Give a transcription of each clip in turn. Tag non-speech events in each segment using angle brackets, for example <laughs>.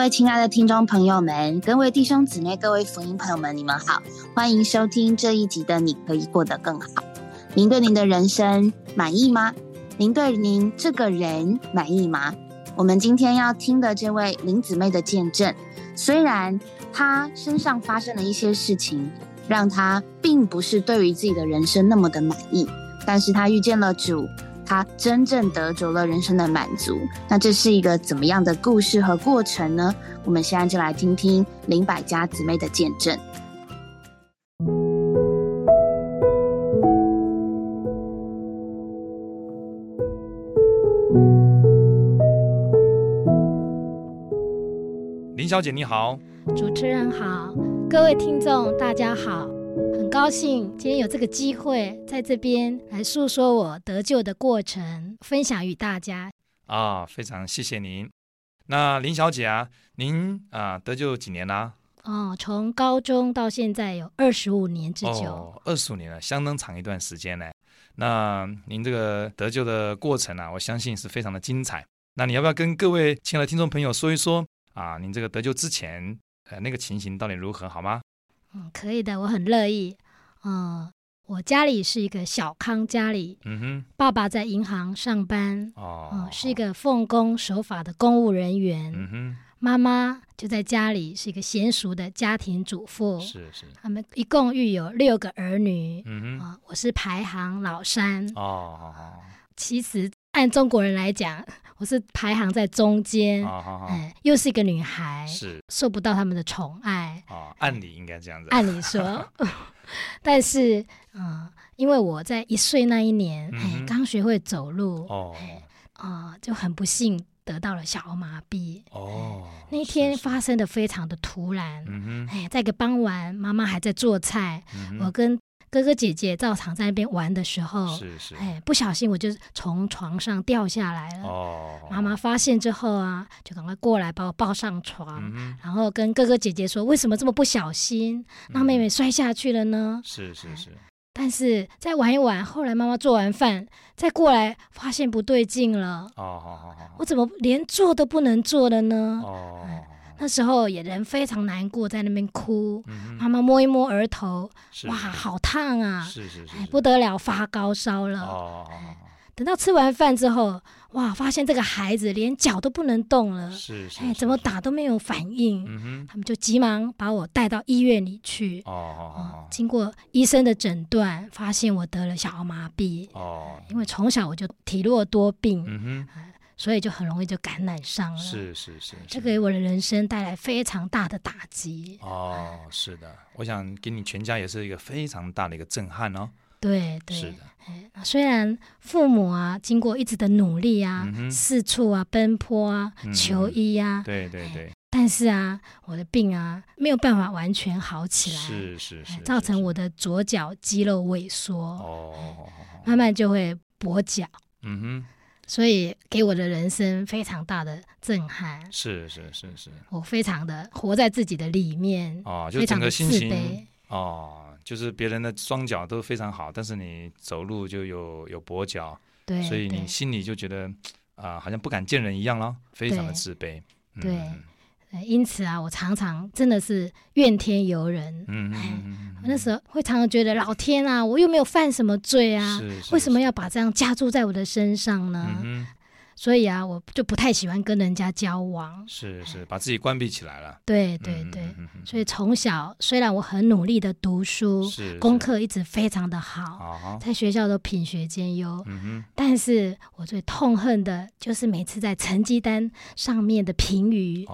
各位亲爱的听众朋友们，各位弟兄姊妹、各位福音朋友们，你们好，欢迎收听这一集的《你可以过得更好》。您对您的人生满意吗？您对您这个人满意吗？我们今天要听的这位林姊妹的见证，虽然她身上发生了一些事情，让她并不是对于自己的人生那么的满意，但是她遇见了主。他真正得着了人生的满足，那这是一个怎么样的故事和过程呢？我们现在就来听听林百家姊妹的见证。林小姐你好，主持人好，各位听众大家好。很高兴今天有这个机会在这边来诉说我得救的过程，分享与大家。啊，非常谢谢您。那林小姐啊，您啊得救几年啦？哦，从高中到现在有二十五年之久。哦，二十五年了，相当长一段时间呢。那您这个得救的过程啊，我相信是非常的精彩。那你要不要跟各位亲爱的听众朋友说一说啊？您这个得救之前，呃，那个情形到底如何，好吗？嗯，可以的，我很乐意。嗯，我家里是一个小康家里，嗯哼，爸爸在银行上班，哦，是一个奉公守法的公务人员，嗯哼，妈妈就在家里是一个娴熟的家庭主妇，是是，他们一共育有六个儿女，嗯哼，啊，我是排行老三，哦，其实按中国人来讲。我是排行在中间，哎，又是一个女孩，是受不到他们的宠爱。哦，按理应该这样子。按理说，<laughs> 但是，嗯，因为我在一岁那一年，哎，刚学会走路，哦，啊，就很不幸得到了小儿麻痹。哦，那天发生的非常的突然。嗯哎，在个傍晚，妈妈还在做菜，我跟。哥哥姐姐照常在那边玩的时候，是是，哎，不小心我就从床上掉下来了。哦，妈妈发现之后啊，就赶快过来把我抱上床，然后跟哥哥姐姐说：“为什么这么不小心，让妹妹摔下去了呢？”是是是。但是再玩一玩，后来妈妈做完饭再过来，发现不对劲了。哦，好好好，我怎么连坐都不能坐了呢？哦。那时候也人非常难过，在那边哭。妈妈摸一摸额头，哇，好烫啊！是是是，哎，不得了，发高烧了。哦等到吃完饭之后，哇，发现这个孩子连脚都不能动了。是是，哎，怎么打都没有反应。嗯他们就急忙把我带到医院里去。哦哦哦。经过医生的诊断，发现我得了小儿麻痹。哦。因为从小我就体弱多病。嗯哼。所以就很容易就感染上了，是是是，这给我的人生带来非常大的打击。哦，是的，我想给你全家也是一个非常大的一个震撼哦。对对，是的。哎，虽然父母啊，经过一直的努力啊，四处啊奔波啊，求医啊，对对对，但是啊，我的病啊没有办法完全好起来，是是是，造成我的左脚肌肉萎缩，哦，慢慢就会跛脚。嗯哼。所以给我的人生非常大的震撼。是是是是，我非常的活在自己的里面哦，就整个心情哦，就是别人的双脚都非常好，但是你走路就有有跛脚，对，所以你心里就觉得啊，好像不敢见人一样了，非常的自卑。对。因此啊，我常常真的是怨天尤人。嗯嗯那时候会常常觉得，老天啊，我又没有犯什么罪啊，为什么要把这样加注在我的身上呢？所以啊，我就不太喜欢跟人家交往。是是，把自己关闭起来了。对对对，所以从小虽然我很努力的读书，是功课一直非常的好，在学校都品学兼优。嗯但是我最痛恨的就是每次在成绩单上面的评语，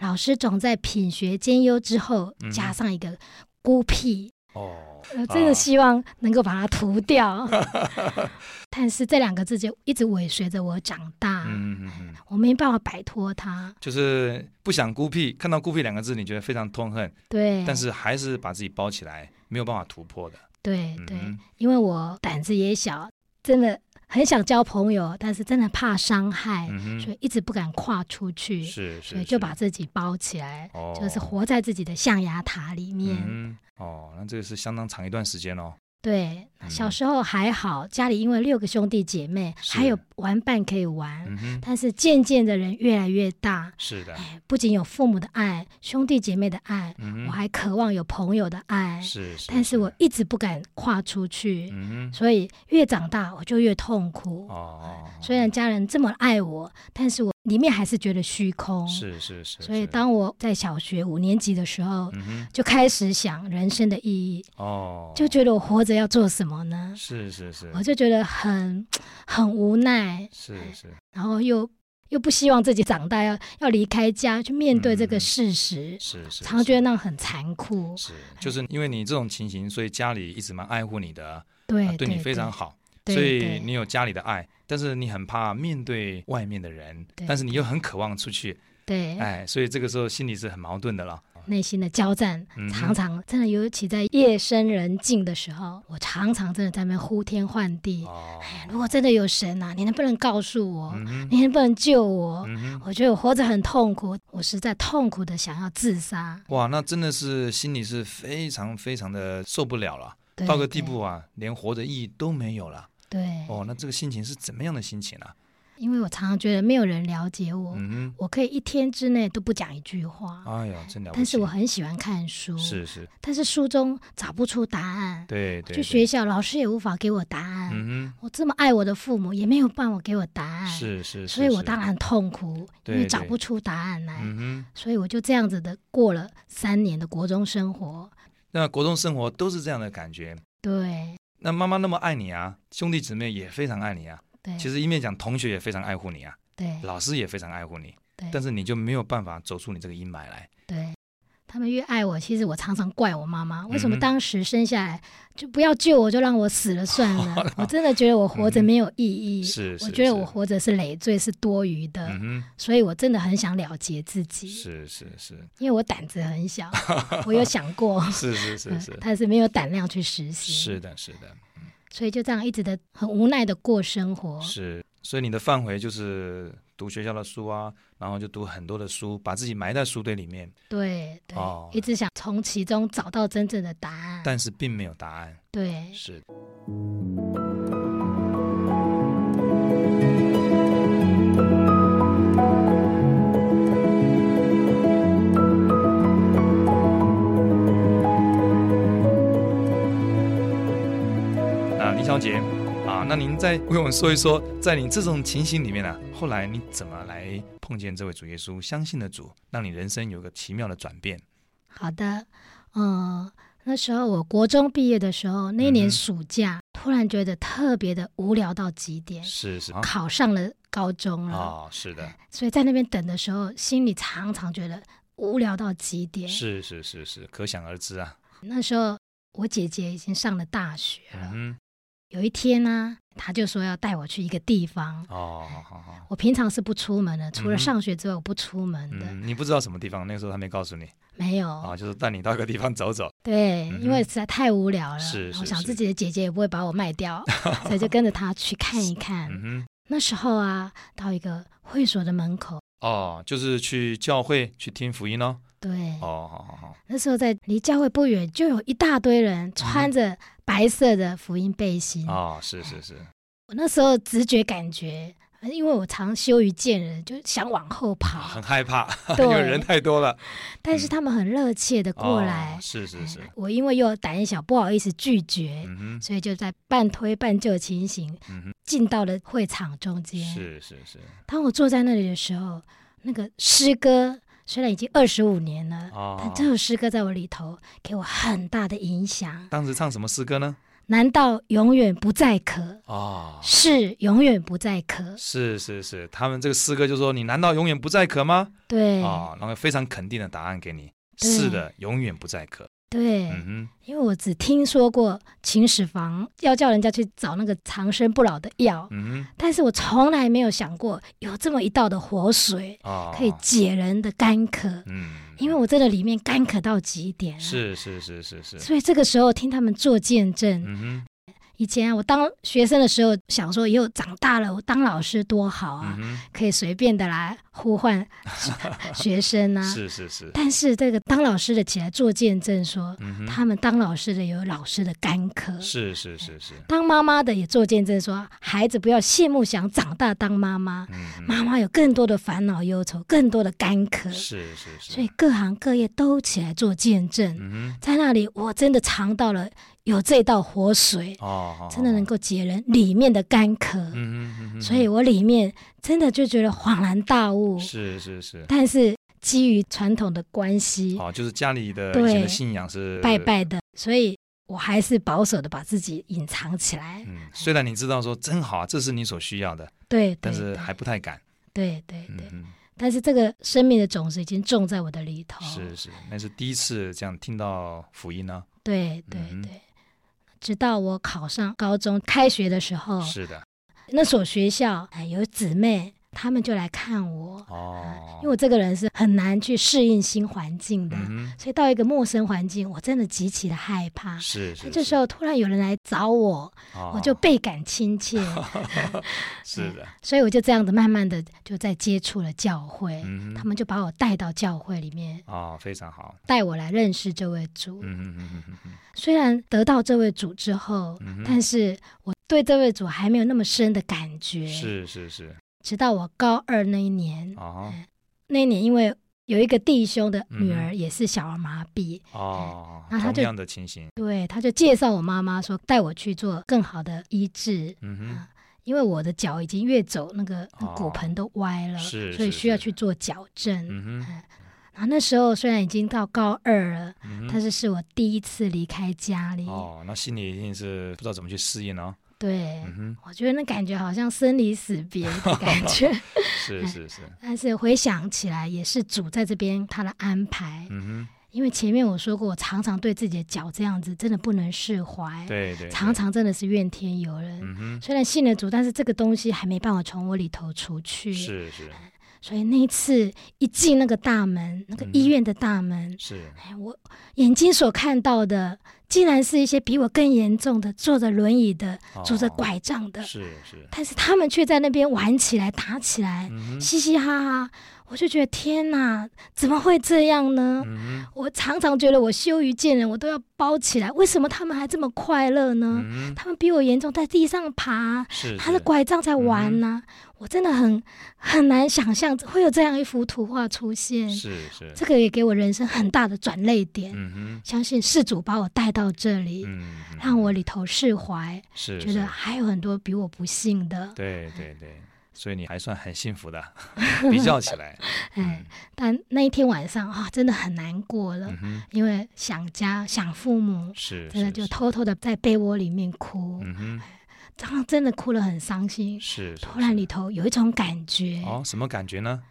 老师总在品学兼优之后加上一个孤僻。哦，我真的希望能够把它涂掉，<laughs> <laughs> 但是这两个字就一直尾随着我长大，嗯嗯嗯，我没办法摆脱它，就是不想孤僻，看到孤僻两个字，你觉得非常痛恨，对，但是还是把自己包起来，没有办法突破的，对对，因为我胆子也小，真的。很想交朋友，但是真的怕伤害，所以一直不敢跨出去。是，所以就把自己包起来，就是活在自己的象牙塔里面。哦，那这个是相当长一段时间哦。对，小时候还好，家里因为六个兄弟姐妹，还有玩伴可以玩。但是渐渐的人越来越大，是的，不仅有父母的爱、兄弟姐妹的爱，我还渴望有朋友的爱。是，但是我一直不敢跨出去，所以越长大我就越痛苦。哦，虽然家人这么爱我，但是我。里面还是觉得虚空，是是是。所以当我在小学五年级的时候，就开始想人生的意义。哦，就觉得我活着要做什么呢？是是是。我就觉得很很无奈。是是。然后又又不希望自己长大要要离开家去面对这个事实。是是。常觉得那很残酷。是，就是因为你这种情形，所以家里一直蛮爱护你的，对，对你非常好。所以你有家里的爱，但是你很怕面对外面的人，但是你又很渴望出去，对，哎，所以这个时候心里是很矛盾的了。内心的交战，常常真的尤其在夜深人静的时候，我常常真的在那边呼天唤地。哎，如果真的有神呐，你能不能告诉我？你能不能救我？我觉得我活着很痛苦，我实在痛苦的想要自杀。哇，那真的是心里是非常非常的受不了了，到个地步啊，连活着意义都没有了。对哦，那这个心情是怎么样的心情呢？因为我常常觉得没有人了解我，我可以一天之内都不讲一句话。哎呀，真的！但是我很喜欢看书，是是。但是书中找不出答案，对对。去学校，老师也无法给我答案。嗯我这么爱我的父母，也没有办法给我答案。是是。所以我当然很痛苦，因为找不出答案来。嗯所以我就这样子的过了三年的国中生活。那国中生活都是这样的感觉。对。那妈妈那么爱你啊，兄弟姊妹也非常爱你啊。对，其实一面讲同学也非常爱护你啊。对，老师也非常爱护你。对，但是你就没有办法走出你这个阴霾来。对。他们越爱我，其实我常常怪我妈妈，为什么当时生下来就不要救我，就让我死了算了？<laughs> 我真的觉得我活着没有意义，是，我觉得我活着是累赘，是多余的，所以我真的很想了结自己。是是是，因为我胆子很小，<laughs> 我有想过，是是是是，但是没有胆量去实行。是的，是的，所以就这样一直的很无奈的过生活。是，所以你的范围就是。读学校的书啊，然后就读很多的书，把自己埋在书堆里面。对对，一直想从其中找到真正的答案，但是并没有答案。对，是。那李小姐。啊，那您再为我们说一说，在你这种情形里面呢，后来你怎么来碰见这位主耶稣，相信的主，让你人生有个奇妙的转变？好的，嗯，那时候我国中毕业的时候，那年暑假，突然觉得特别的无聊到极点，是是，考上了高中了，哦，是的，所以在那边等的时候，心里常常觉得无聊到极点，是是是是，可想而知啊。那时候我姐姐已经上了大学了。有一天呢，他就说要带我去一个地方。哦，好好好。我平常是不出门的，除了上学之外，我不出门的。你不知道什么地方？那个时候他没告诉你。没有。啊，就是带你到一个地方走走。对，因为实在太无聊了。是是。我想自己的姐姐也不会把我卖掉，<laughs> 所以就跟着他去看一看。嗯那时候啊，到一个会所的门口。哦，就是去教会去听福音哦。对。哦，好好好。那时候在离教会不远，就有一大堆人穿着。白色的福音背心哦，是是是，我那时候直觉感觉，因为我常羞于见人，就想往后跑，很害怕，因为 <laughs> 人太多了。但是他们很热切的过来，是是是。我因为又胆小，不好意思拒绝，所以就在半推半就的情形，进到了会场中间。是是是。当我坐在那里的时候，那个诗歌。虽然已经二十五年了，但这首诗歌在我里头给我很大的影响。当时唱什么诗歌呢？难道永远不再渴？哦，是永远不再渴。是是是，他们这个诗歌就说：“你难道永远不再渴吗？”对，啊，然后非常肯定的答案给你：“是的，永远不再渴。”对，因为我只听说过秦始皇要叫人家去找那个长生不老的药，嗯但是我从来没有想过有这么一道的活水可以解人的干渴，嗯，因为我真的里面干渴到极点，是是是是是，所以这个时候听他们做见证，嗯以前我当学生的时候，想说以后长大了，我当老师多好啊，可以随便的来呼唤 <laughs> 学生啊。是是是。但是这个当老师的起来做见证，说他们当老师的有老师的干渴。是是是是。当妈妈的也做见证，说孩子不要羡慕想长大当妈妈，妈妈有更多的烦恼忧愁，更多的干渴。是是是。所以各行各业都起来做见证，在那里我真的尝到了。有这道活水哦，真的能够解人里面的干渴，嗯嗯所以我里面真的就觉得恍然大悟，是是是。但是基于传统的关系，哦，就是家里的对信仰是拜拜的，所以我还是保守的把自己隐藏起来。嗯，虽然你知道说真好，这是你所需要的，对，但是还不太敢。对对对，但是这个生命的种子已经种在我的里头。是是，那是第一次这样听到福音呢。对对对。直到我考上高中，开学的时候，是的，那所学校哎有姊妹。他们就来看我哦，因为我这个人是很难去适应新环境的，所以到一个陌生环境，我真的极其的害怕。是是。这时候突然有人来找我，我就倍感亲切。<laughs> 是的。所以我就这样子慢慢的就在接触了教会，他们就把我带到教会里面。哦，非常好。带我来认识这位主。嗯嗯嗯嗯嗯。虽然得到这位主之后，但是我对这位主还没有那么深的感觉。是是是。直到我高二那一年，那一年因为有一个弟兄的女儿也是小儿麻痹哦，那他就样的情形，对，他就介绍我妈妈说带我去做更好的医治，嗯哼，因为我的脚已经越走那个骨盆都歪了，是，所以需要去做矫正，嗯哼，然后那时候虽然已经到高二了，但是是我第一次离开家里，哦，那心里一定是不知道怎么去适应哦。对，我觉得那感觉好像生离死别的感觉，是 <laughs> 是是。<laughs> 但是回想起来，也是主在这边他的安排。嗯哼，因为前面我说过，我常常对自己的脚这样子，真的不能释怀。对对，常常真的是怨天尤人。嗯哼，虽然信了主，但是这个东西还没办法从我里头除去。是是。所以那一次一进那个大门，那个医院的大门，是，哎，我眼睛所看到的。竟然是一些比我更严重的，坐着轮椅的，拄着拐杖的，是是，但是他们却在那边玩起来、打起来，嘻嘻哈哈。我就觉得天哪，怎么会这样呢？我常常觉得我羞于见人，我都要包起来。为什么他们还这么快乐呢？他们比我严重，在地上爬，他的拐杖在玩呢。我真的很很难想象会有这样一幅图画出现。是是，这个也给我人生很大的转泪点。嗯相信事主把我带到这里，嗯让我里头释怀，是觉得还有很多比我不幸的。对对对。所以你还算很幸福的，<laughs> 比较起来。<laughs> 哎，但那一天晚上啊，真的很难过了，因为想家、想父母，是真的就偷偷的在被窝里面哭。嗯哼，然后真的哭了，很伤心。是，突然里头有一种感觉。哦，什么感觉呢？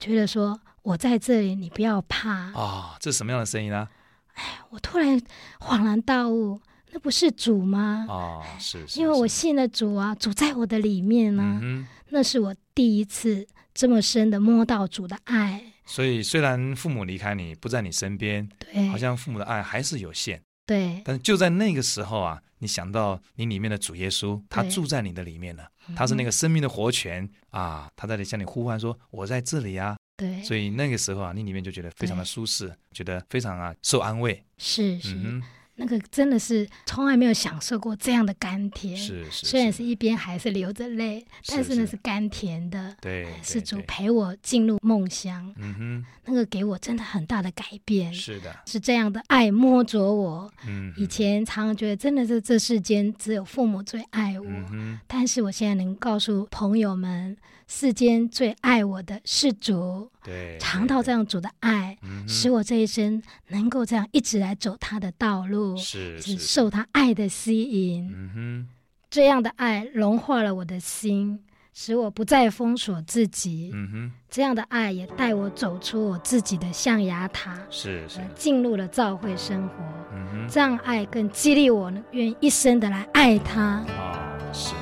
觉得说我在这里，你不要怕。啊，这是什么样的声音呢？哎，我突然恍然大悟，那不是主吗？哦，是，因为我信了主啊，主在我的里面呢。嗯那是我第一次这么深的摸到主的爱，所以虽然父母离开你不在你身边，对，好像父母的爱还是有限，对。但就在那个时候啊，你想到你里面的主耶稣，他住在你的里面了，他是那个生命的活泉啊，他在向你呼唤说：“我在这里啊。”对。所以那个时候啊，你里面就觉得非常的舒适，觉得非常啊受安慰。是是。那个真的是从来没有享受过这样的甘甜，是是，虽然是一边还是流着泪，但是那是甘甜的。对，是主陪我进入梦乡，嗯哼，那个给我真的很大的改变。是的，是这样的爱摸着我。嗯，以前常常觉得真的是这世间只有父母最爱我，但是我现在能告诉朋友们。世间最爱我的是主，对，尝到这样主的爱，使我这一生能够这样一直来走他的道路，是受他爱的吸引。这样的爱融化了我的心，使我不再封锁自己。嗯哼，这样的爱也带我走出我自己的象牙塔，是是，进入了教会生活。嗯哼，这样爱更激励我愿意一生的来爱他。啊，是。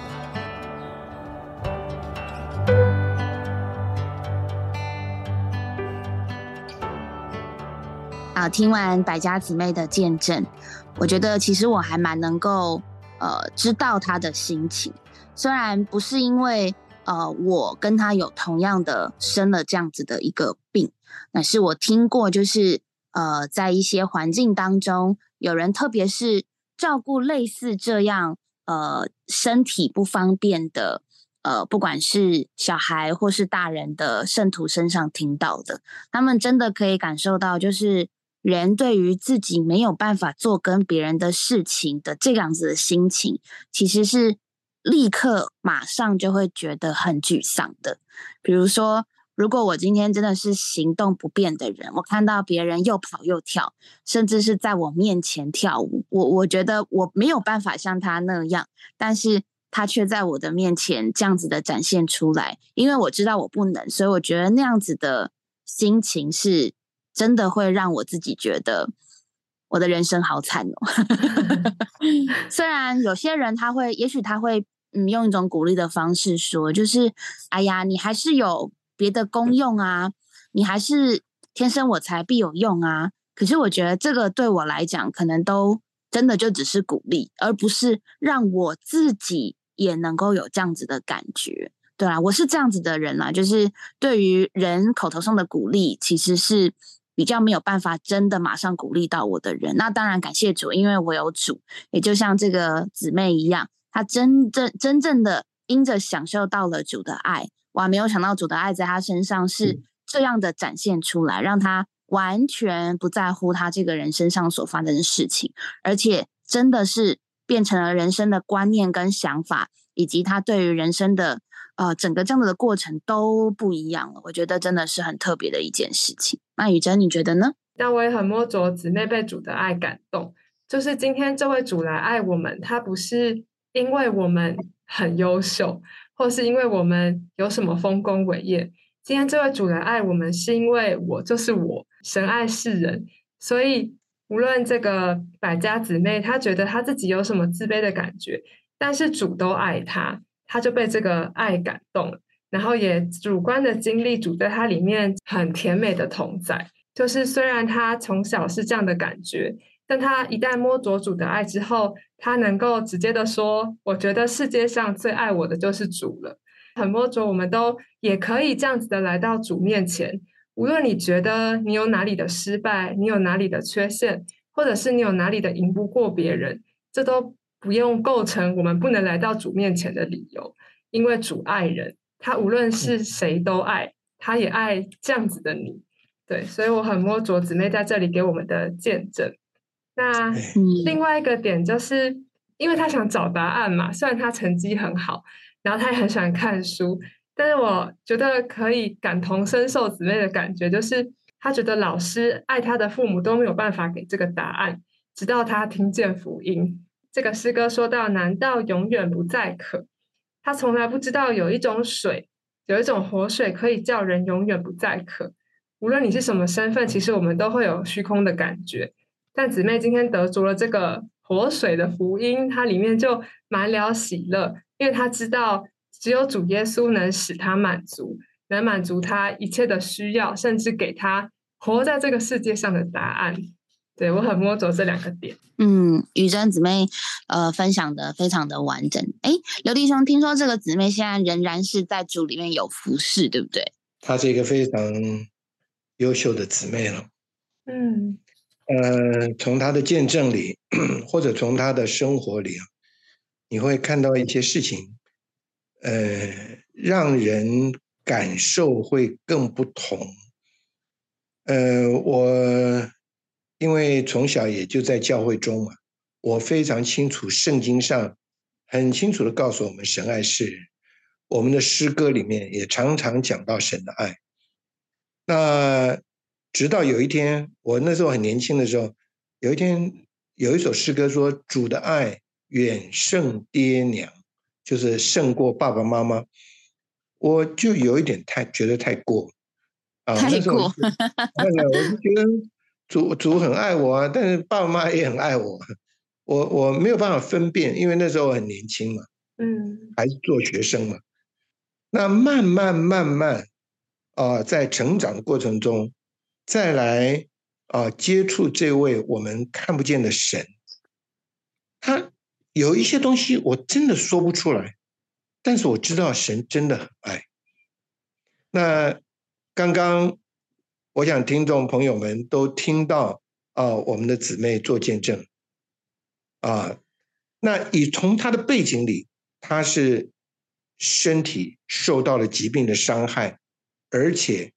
啊，听完百家姊妹的见证，我觉得其实我还蛮能够呃知道他的心情，虽然不是因为呃我跟他有同样的生了这样子的一个病，那是我听过，就是呃在一些环境当中，有人特别是照顾类似这样呃身体不方便的。呃，不管是小孩或是大人的圣徒身上听到的，他们真的可以感受到，就是人对于自己没有办法做跟别人的事情的这样子的心情，其实是立刻马上就会觉得很沮丧的。比如说，如果我今天真的是行动不便的人，我看到别人又跑又跳，甚至是在我面前跳舞，我我觉得我没有办法像他那样，但是。他却在我的面前这样子的展现出来，因为我知道我不能，所以我觉得那样子的心情是真的会让我自己觉得我的人生好惨哦。<laughs> 虽然有些人他会，也许他会嗯用一种鼓励的方式说，就是哎呀，你还是有别的功用啊，你还是天生我材必有用啊。可是我觉得这个对我来讲，可能都真的就只是鼓励，而不是让我自己。也能够有这样子的感觉，对啊，我是这样子的人啦，就是对于人口头上的鼓励，其实是比较没有办法真的马上鼓励到我的人。那当然感谢主，因为我有主，也就像这个姊妹一样，她真正真正的因着享受到了主的爱，我还没有想到主的爱在她身上是这样的展现出来，让她完全不在乎她这个人身上所发生的事情，而且真的是。变成了人生的观念跟想法，以及他对于人生的呃整个这样的过程都不一样了。我觉得真的是很特别的一件事情。那雨珍，你觉得呢？那我也很摸着姊妹被主的爱感动。就是今天这位主来爱我们，他不是因为我们很优秀，或是因为我们有什么丰功伟业。今天这位主来爱我们，是因为我就是我，神爱世人，所以。无论这个百家姊妹，她觉得她自己有什么自卑的感觉，但是主都爱她，他就被这个爱感动了，然后也主观的经历主在他里面很甜美的同在。就是虽然他从小是这样的感觉，但他一旦摸着主的爱之后，他能够直接的说：“我觉得世界上最爱我的就是主了。”很摸着，我们都也可以这样子的来到主面前。无论你觉得你有哪里的失败，你有哪里的缺陷，或者是你有哪里的赢不过别人，这都不用构成我们不能来到主面前的理由。因为主爱人，他无论是谁都爱，他也爱这样子的你。对，所以我很摸着姊妹在这里给我们的见证。那另外一个点就是，因为他想找答案嘛，虽然他成绩很好，然后他也很喜欢看书。但是我觉得可以感同身受姊妹的感觉，就是他觉得老师爱他的父母都没有办法给这个答案，直到他听见福音。这个诗歌说到：“难道永远不再渴？”他从来不知道有一种水，有一种活水可以叫人永远不再渴。无论你是什么身份，其实我们都会有虚空的感觉。但姊妹今天得着了这个活水的福音，它里面就满了喜乐，因为他知道。只有主耶稣能使他满足，能满足他一切的需要，甚至给他活在这个世界上的答案。对我很摸着这两个点。嗯，雨珍姊妹呃分享的非常的完整。哎，刘弟兄，听说这个姊妹现在仍然是在组里面有服侍，对不对？她是一个非常优秀的姊妹了。嗯，呃，从她的见证里，<clears throat> 或者从她的生活里啊，你会看到一些事情。呃，让人感受会更不同。呃，我因为从小也就在教会中嘛，我非常清楚圣经上很清楚的告诉我们神爱世人。我们的诗歌里面也常常讲到神的爱。那直到有一天，我那时候很年轻的时候，有一天有一首诗歌说：“主的爱远胜爹娘。”就是胜过爸爸妈妈，我就有一点太觉得太过啊，太过。<laughs> 那我就觉得主主很爱我啊，但是爸爸妈妈也很爱我，我我没有办法分辨，因为那时候很年轻嘛，嗯，还是做学生嘛。那慢慢慢慢啊，在成长的过程中，再来啊接触这位我们看不见的神，他。有一些东西我真的说不出来，但是我知道神真的很爱。那刚刚我想听众朋友们都听到啊，我们的姊妹做见证啊，那以从她的背景里，她是身体受到了疾病的伤害，而且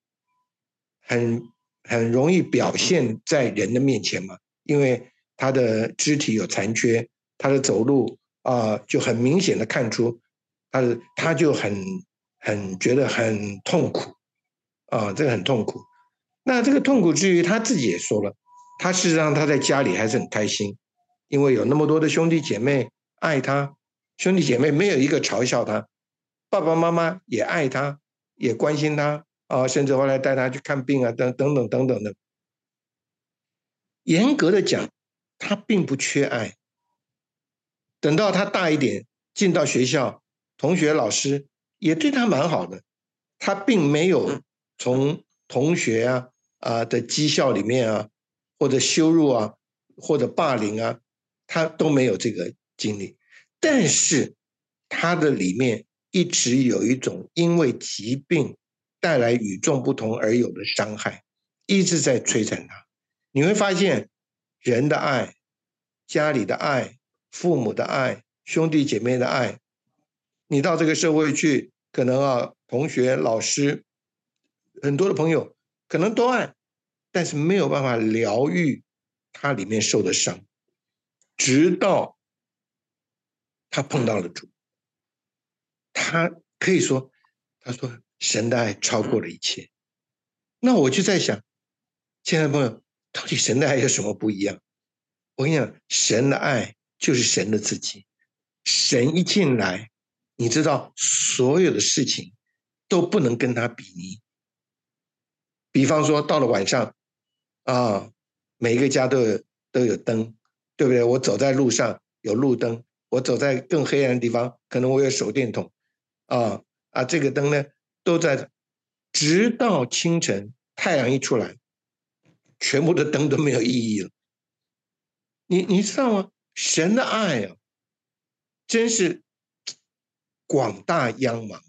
很很容易表现在人的面前嘛，因为她的肢体有残缺。他的走路啊，就很明显的看出，他的他就很很觉得很痛苦，啊，这个很痛苦。那这个痛苦之余，他自己也说了，他事实上他在家里还是很开心，因为有那么多的兄弟姐妹爱他，兄弟姐妹没有一个嘲笑他，爸爸妈妈也爱他，也关心他啊，甚至后来带他去看病啊，等等等等等的。严格的讲，他并不缺爱。等到他大一点，进到学校，同学、老师也对他蛮好的。他并没有从同学啊啊的讥笑里面啊，或者羞辱啊，或者霸凌啊，他都没有这个经历。但是他的里面一直有一种因为疾病带来与众不同而有的伤害，一直在摧残他。你会发现，人的爱，家里的爱。父母的爱，兄弟姐妹的爱，你到这个社会去，可能啊，同学、老师，很多的朋友可能都爱，但是没有办法疗愈他里面受的伤，直到他碰到了主，他可以说，他说神的爱超过了一切。那我就在想，亲爱的朋友，到底神的爱有什么不一样？我跟你讲，神的爱。就是神的自己，神一进来，你知道所有的事情都不能跟他比拟。比方说，到了晚上，啊，每一个家都有都有灯，对不对？我走在路上有路灯，我走在更黑暗的地方，可能我有手电筒，啊啊，这个灯呢都在，直到清晨太阳一出来，全部的灯都没有意义了。你你知道吗？神的爱啊，真是广大央茫。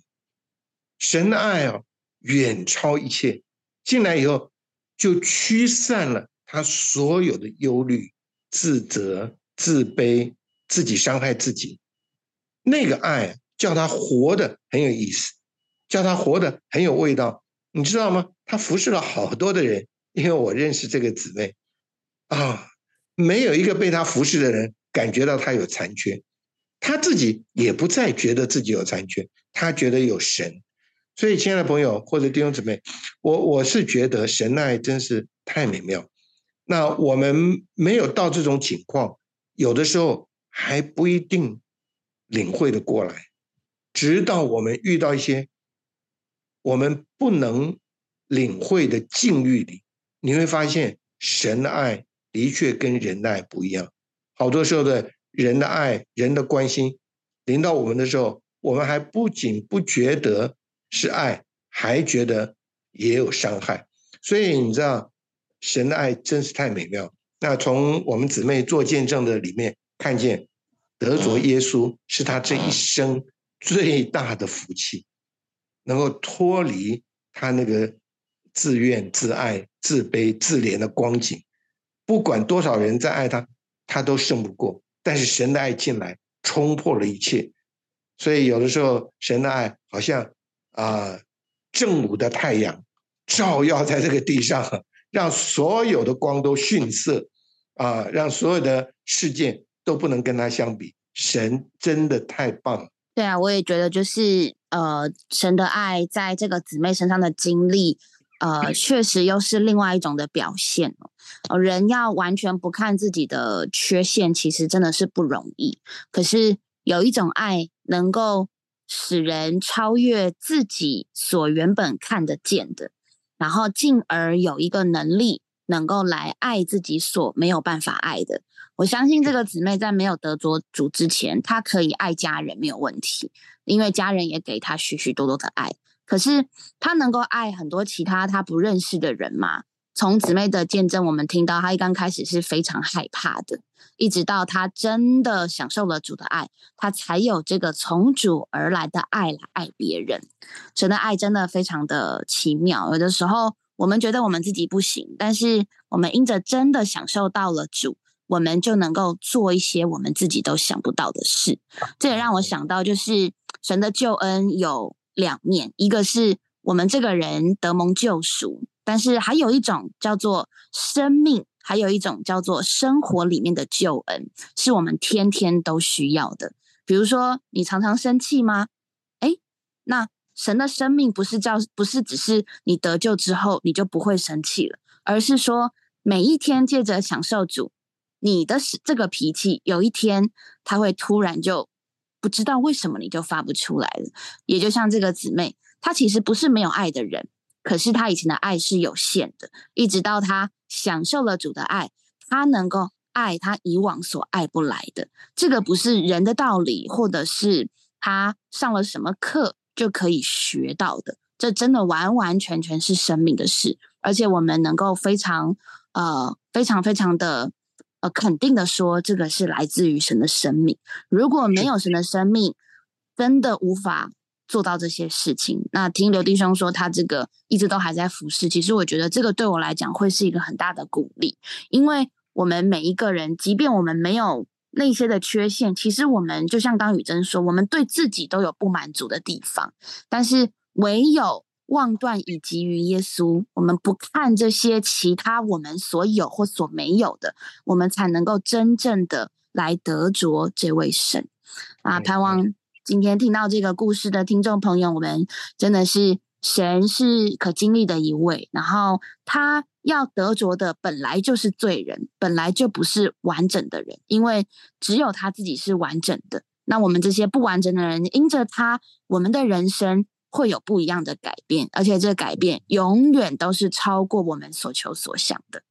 神的爱啊，远超一切。进来以后，就驱散了他所有的忧虑、自责、自卑、自己伤害自己。那个爱叫他活得很有意思，叫他活得很有味道。你知道吗？他服侍了好多的人，因为我认识这个姊妹啊。没有一个被他服侍的人感觉到他有残缺，他自己也不再觉得自己有残缺，他觉得有神。所以，亲爱的朋友或者弟兄姊妹，我我是觉得神爱真是太美妙。那我们没有到这种情况，有的时候还不一定领会的过来，直到我们遇到一些我们不能领会的境遇里，你会发现神的爱。的确跟人的爱不一样，好多时候的人的爱、人的关心临到我们的时候，我们还不仅不觉得是爱，还觉得也有伤害。所以你知道，神的爱真是太美妙。那从我们姊妹做见证的里面看见，得着耶稣是他这一生最大的福气，能够脱离他那个自怨自艾、自卑自怜的光景。不管多少人在爱他，他都胜不过。但是神的爱进来，冲破了一切。所以有的时候，神的爱好像啊，正午的太阳照耀在这个地上，让所有的光都逊色啊，让所有的事件都不能跟他相比。神真的太棒了。对啊，我也觉得就是呃，神的爱在这个姊妹身上的经历。呃，确实又是另外一种的表现哦。人要完全不看自己的缺陷，其实真的是不容易。可是有一种爱，能够使人超越自己所原本看得见的，然后进而有一个能力，能够来爱自己所没有办法爱的。我相信这个姊妹在没有得着主之前，她可以爱家人没有问题，因为家人也给她许许多多的爱。可是她能够爱很多其他她不认识的人吗？从姊妹的见证，我们听到她一刚开始是非常害怕的，一直到她真的享受了主的爱，她才有这个从主而来的爱来爱别人。神的爱真的非常的奇妙，有的时候我们觉得我们自己不行，但是我们因着真的享受到了主。我们就能够做一些我们自己都想不到的事。这也让我想到，就是神的救恩有两面，一个是我们这个人得蒙救赎，但是还有一种叫做生命，还有一种叫做生活里面的救恩，是我们天天都需要的。比如说，你常常生气吗？哎，那神的生命不是叫，不是只是你得救之后你就不会生气了，而是说每一天借着享受主。你的这个脾气，有一天他会突然就不知道为什么你就发不出来了。也就像这个姊妹，她其实不是没有爱的人，可是他以前的爱是有限的，一直到他享受了主的爱，他能够爱他以往所爱不来的。这个不是人的道理，或者是他上了什么课就可以学到的。这真的完完全全是生命的事，而且我们能够非常呃非常非常的。呃，肯定的说，这个是来自于神的生命。如果没有神的生命，真的无法做到这些事情。那听刘弟兄说，他这个一直都还在服侍。其实我觉得这个对我来讲会是一个很大的鼓励，因为我们每一个人，即便我们没有那些的缺陷，其实我们就像刚雨珍说，我们对自己都有不满足的地方，但是唯有。望断以及于耶稣，我们不看这些其他我们所有或所没有的，我们才能够真正的来得着这位神啊！盼望今天听到这个故事的听众朋友，我们真的是神是可经历的一位，然后他要得着的本来就是罪人，本来就不是完整的人，因为只有他自己是完整的。那我们这些不完整的人，因着他，我们的人生。会有不一样的改变，而且这个改变永远都是超过我们所求所想的。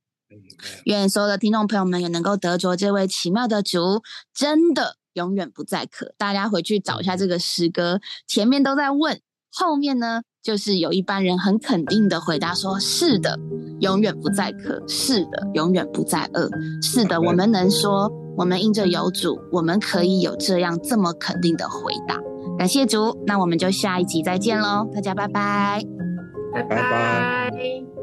愿所有的听众朋友们也能够得着这位奇妙的主，真的永远不再渴。大家回去找一下这个诗歌，前面都在问，后面呢就是有一般人很肯定的回答说：“是的，永远不再渴；是的，永远不再饿；是的，我们能说，我们因着有主，我们可以有这样这么肯定的回答。”感谢主，那我们就下一集再见喽，大家拜拜，拜拜。